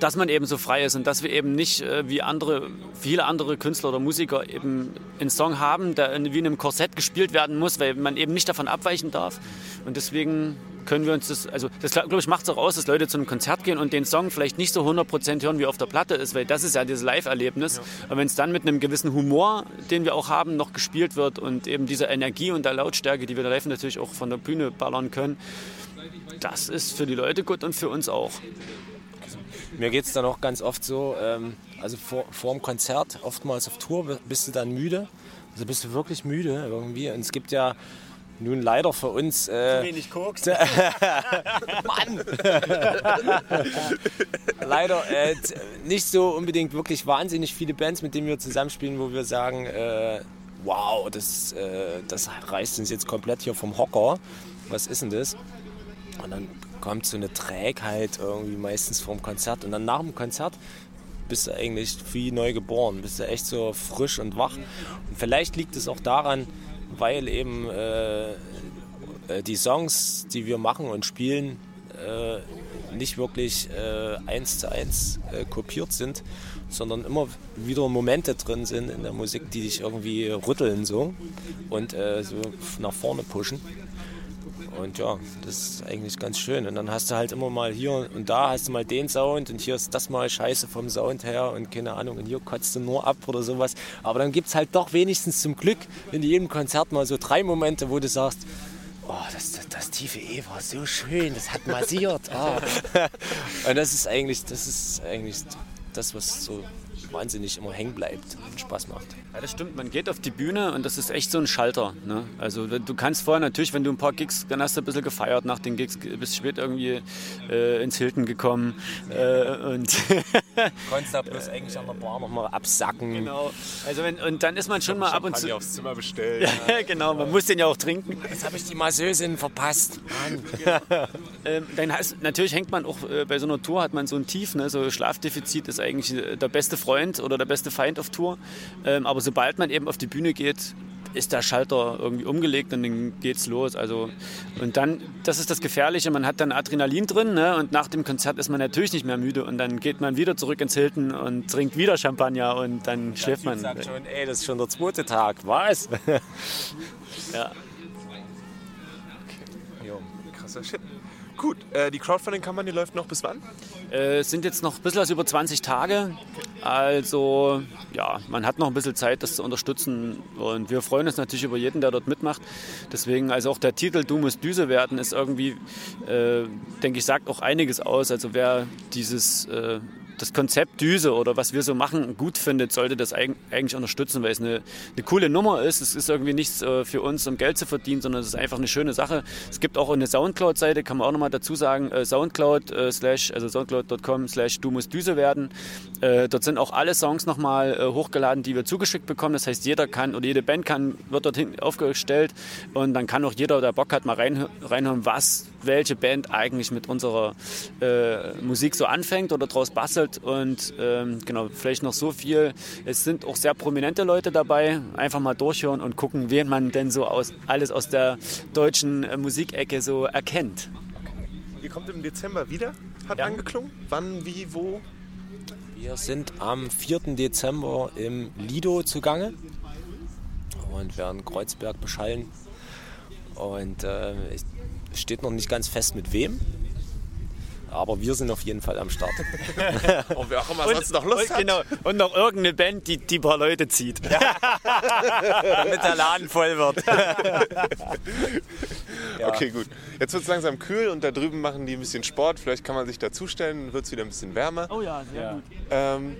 dass man eben so frei ist und dass wir eben nicht äh, wie andere, viele andere Künstler oder Musiker eben einen Song haben, der wie in einem Korsett gespielt werden muss, weil man eben nicht davon abweichen darf. Und deswegen können wir uns das, also das glaube ich macht es auch aus, dass Leute zu einem Konzert gehen und den Song vielleicht nicht so 100% hören, wie auf der Platte ist, weil das ist ja dieses Live-Erlebnis. Ja. Aber wenn es dann mit einem gewissen Humor, den wir auch haben, noch gespielt wird und eben dieser Energie und der Lautstärke, die wir live natürlich auch von der Bühne ballern können, das ist für die Leute gut und für uns auch. Mir geht es dann auch ganz oft so, ähm, also vor, vor dem Konzert, oftmals auf Tour, bist du dann müde. Also bist du wirklich müde irgendwie. Und es gibt ja nun leider für uns. Äh, wenig Koks. Mann! leider äh, nicht so unbedingt wirklich wahnsinnig viele Bands, mit denen wir zusammenspielen, wo wir sagen, äh, wow, das, äh, das reißt uns jetzt komplett hier vom Hocker. Was ist denn das? Und dann kommt so eine Trägheit irgendwie meistens vom Konzert. Und dann nach dem Konzert bist du eigentlich wie neu geboren, bist du echt so frisch und wach. Und vielleicht liegt es auch daran, weil eben äh, äh die Songs, die wir machen und spielen, äh, nicht wirklich äh, eins zu eins äh, kopiert sind, sondern immer wieder Momente drin sind in der Musik, die dich irgendwie rütteln so und so nach vorne pushen. Und ja, das ist eigentlich ganz schön. Und dann hast du halt immer mal hier und da hast du mal den Sound und hier ist das mal scheiße vom Sound her und keine Ahnung, und hier kotzt du nur ab oder sowas. Aber dann gibt es halt doch wenigstens zum Glück in jedem Konzert mal so drei Momente, wo du sagst, oh, das, das, das tiefe E war so schön, das hat massiert. Oh. und das ist eigentlich, das ist eigentlich das, was so wahnsinnig immer hängen bleibt und Spaß macht. Ja, das stimmt. Man geht auf die Bühne und das ist echt so ein Schalter. Ne? Also du kannst vorher natürlich, wenn du ein paar Gigs, dann hast du ein bisschen gefeiert nach den Gigs, bist spät irgendwie äh, ins Hilton gekommen äh, und konntest da bloß eigentlich an der Bar nochmal absacken. Genau. Also wenn, und dann ist man schon mal ab und zu aufs Zimmer bestellen. ja, genau. Man muss den ja auch trinken. Jetzt habe ich die Masseusin verpasst. ähm, dann heißt, natürlich hängt man auch äh, bei so einer Tour hat man so ein Tief. Ne? So Schlafdefizit ist eigentlich äh, der beste Freund oder der beste Feind auf Tour. Ähm, aber sobald man eben auf die Bühne geht, ist der Schalter irgendwie umgelegt und dann geht's los. Also und dann, das ist das Gefährliche, man hat dann Adrenalin drin ne? und nach dem Konzert ist man natürlich nicht mehr müde und dann geht man wieder zurück ins Hilton und trinkt wieder Champagner und dann der schläft man. sagt schon, ey, das ist schon der zweite Tag. Was? ja. Okay. Jo, krasser Shit. Gut, äh, die Crowdfunding-Kampagne läuft noch bis wann? Äh, es sind jetzt noch ein bisschen was über 20 Tage. Also ja, man hat noch ein bisschen Zeit, das zu unterstützen. Und wir freuen uns natürlich über jeden, der dort mitmacht. Deswegen, also auch der Titel Du musst Düse werden ist irgendwie, äh, denke ich, sagt auch einiges aus. Also wer dieses äh, das Konzept Düse oder was wir so machen gut findet, sollte das eigentlich unterstützen, weil es eine, eine coole Nummer ist. Es ist irgendwie nichts äh, für uns, um Geld zu verdienen, sondern es ist einfach eine schöne Sache. Es gibt auch eine Soundcloud-Seite, kann man auch nochmal dazu sagen, äh, Soundcloud äh, slash, also soundcloud.com slash du musst Düse werden. Dort sind auch alle Songs nochmal hochgeladen, die wir zugeschickt bekommen. Das heißt, jeder kann oder jede Band kann, wird dorthin aufgestellt und dann kann auch jeder, der Bock hat, mal reinhören, was welche Band eigentlich mit unserer äh, Musik so anfängt oder draus bastelt. Und ähm, genau, vielleicht noch so viel. Es sind auch sehr prominente Leute dabei. Einfach mal durchhören und gucken, wen man denn so aus, alles aus der deutschen äh, Musikecke so erkennt. Ihr kommt im Dezember wieder, hat ja. angeklungen. Wann, wie, wo? Wir sind am 4. Dezember im Lido zugange und werden Kreuzberg beschallen. Und äh, ich Steht noch nicht ganz fest mit wem. Aber wir sind auf jeden Fall am Start. und wer auch immer sonst noch Lust und, hat. Genau. Und noch irgendeine Band, die, die ein paar Leute zieht. Ja. Damit der Laden voll wird. ja. Okay, gut. Jetzt wird es langsam kühl und da drüben machen die ein bisschen Sport. Vielleicht kann man sich dazustellen, wird es wieder ein bisschen wärmer. Oh ja, sehr ja. gut. Ähm,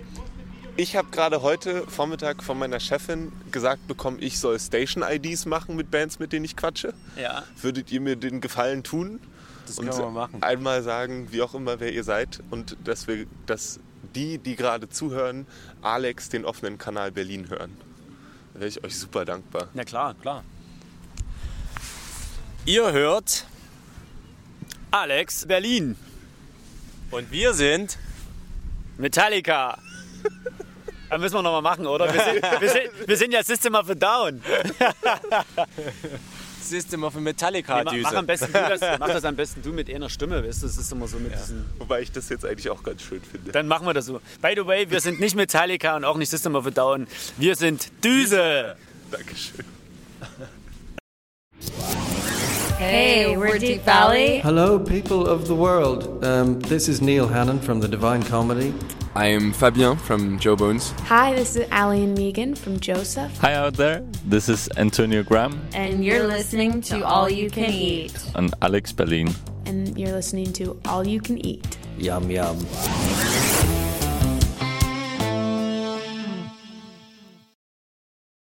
ich habe gerade heute Vormittag von meiner Chefin gesagt bekommen, ich soll Station-IDs machen mit Bands, mit denen ich quatsche. Ja. Würdet ihr mir den Gefallen tun? Das und können wir machen. einmal sagen, wie auch immer, wer ihr seid und dass wir, dass die, die gerade zuhören, Alex den offenen Kanal Berlin hören. Da wäre ich euch super dankbar. Na klar. Klar. Ihr hört Alex, Berlin, und wir sind Metallica. Da müssen wir nochmal machen, oder? Wir sind, wir, sind, wir sind ja System of a Down. System of a Metallica mach, mach, am besten du das, mach das am besten du mit einer Stimme, weißt du? Das ist immer so mit diesen. Wobei ich das jetzt eigentlich auch ganz schön finde. Dann machen wir das so. By the way, wir sind nicht Metallica und auch nicht System of a Down. Wir sind Düse. Dankeschön. Hey, we're Deep Valley. Hello, people of the world. Um, this is Neil Hannon from the Divine Comedy. I am Fabien from Joe Bones. Hi, this is Allie and Megan from Joseph. Hi out there, this is Antonio Graham And you're listening to All You Can Eat. and Alex Berlin. And you're listening to All You Can Eat. Yum, yum.